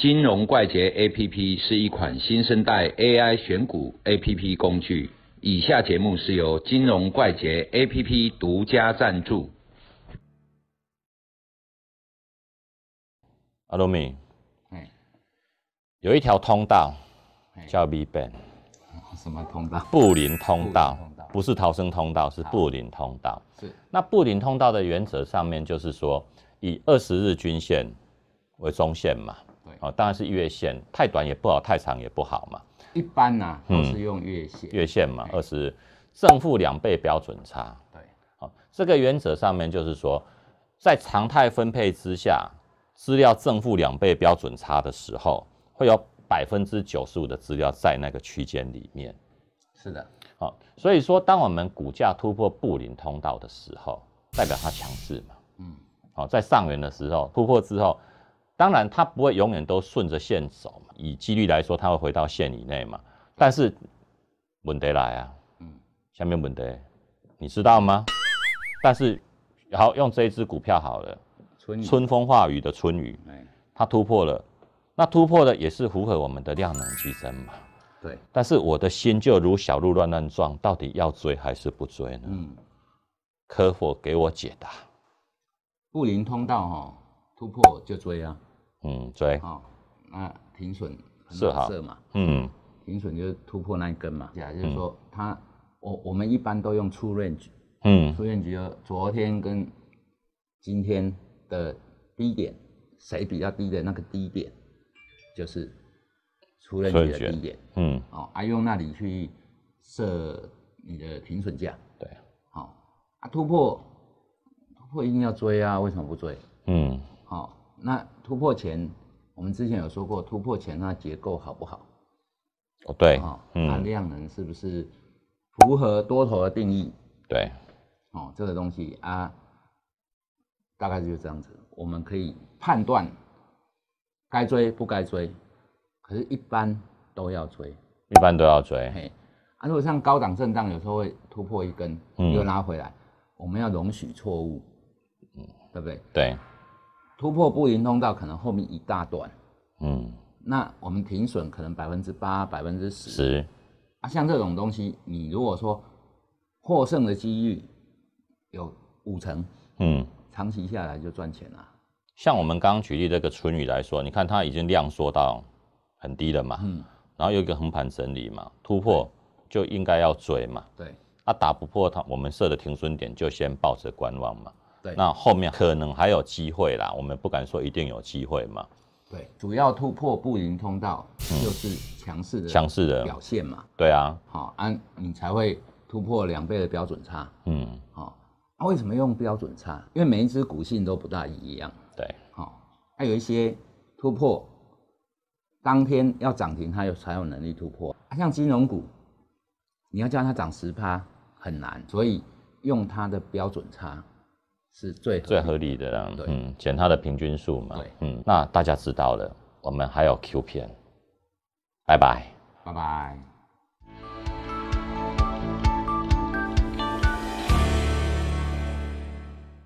金融怪杰 APP 是一款新生代 AI 选股 APP 工具。以下节目是由金融怪杰 APP 独家赞助。阿罗米，哎，有一条通道哎叫 V Band 什么通道？布林通道，不是逃生通道，是布林通道。是。那布林通道的原则上面就是说，以二十日均线为中线嘛，对哦，当然是月线，太短也不好，太长也不好嘛，一般呐、嗯都是用月线。月线嘛，哎二十正负两倍标准差。对，好，这个原则上面就是说，在常态分配之下，资料正负两倍标准差的时候，会有百分之九十五的资料在那个区间里面。是的，好，所以说，当我们股价突破布林通道的时候，代表它强势嘛。嗯，好，在上缘的时候突破之后，当然它不会永远都顺着线走嘛，以几率来说，它会回到线以内嘛。但是问题来啊，嗯，下面问题你知道吗？但是好用这一只股票好了，春雨春风化雨的春雨，哎，它突破了，那突破的也是符合我们的量能激增嘛。对，但是我的心就如小鹿乱乱撞，到底要追还是不追呢？嗯，可否给我解答？布林通道哈、突破就追啊，嗯，追，好、那停损设嘛，嗯。停损就是突破那一根嘛，假就是说它，我我们一般都用出 range，嗯出 range 就昨天跟今天的低点，谁比较低的那个低点，就是出 range 的低点。嗯，哦，啊，用那里去设你的停损价，对，好、啊，突破突破一定要追啊，为什么不追？嗯。好、那突破前，我们之前有说过，突破前那结构好不好？哦对哦，，那嗯量能是不是符合多头的定义？对，哦，这个东西啊，大概就是这样子，我们可以判断该追不该追，可是一般都要追。一般都要追，嘿，啊，如果像高档震荡，有时候会突破一根，嗯又拉回来，我们要容许错误，嗯，对不对？对，突破布林通道，可能后面一大段，嗯。那我们停损可能百分之八、百分之十十，啊，像这种东西，你如果说获胜的几率有五成，嗯，长期下来就赚钱了。像我们刚刚举例这个春雨来说，你看它已经量缩到很低了嘛，嗯，然后有一个横盘整理嘛，突破就应该要追嘛，对。啊打不破它，我们设的停损点就先抱着观望嘛。对，那后面可能还有机会啦，我们不敢说一定有机会嘛。对，主要突破布林通道就是强势的强势的，表现嘛，对啊，好、啊，你才会突破两倍的标准差。嗯，好、啊，为什么用标准差？因为每一只股性都不大一样。对，好、还有一些突破，当天要涨停，它有才有能力突破。啊、像金融股，你要叫它涨十趴很难，所以用它的标准差是最最合理合理的啦，嗯，减它的平均数嘛，对嗯，那大家知道了，我们还有 Q 片，拜拜。拜拜。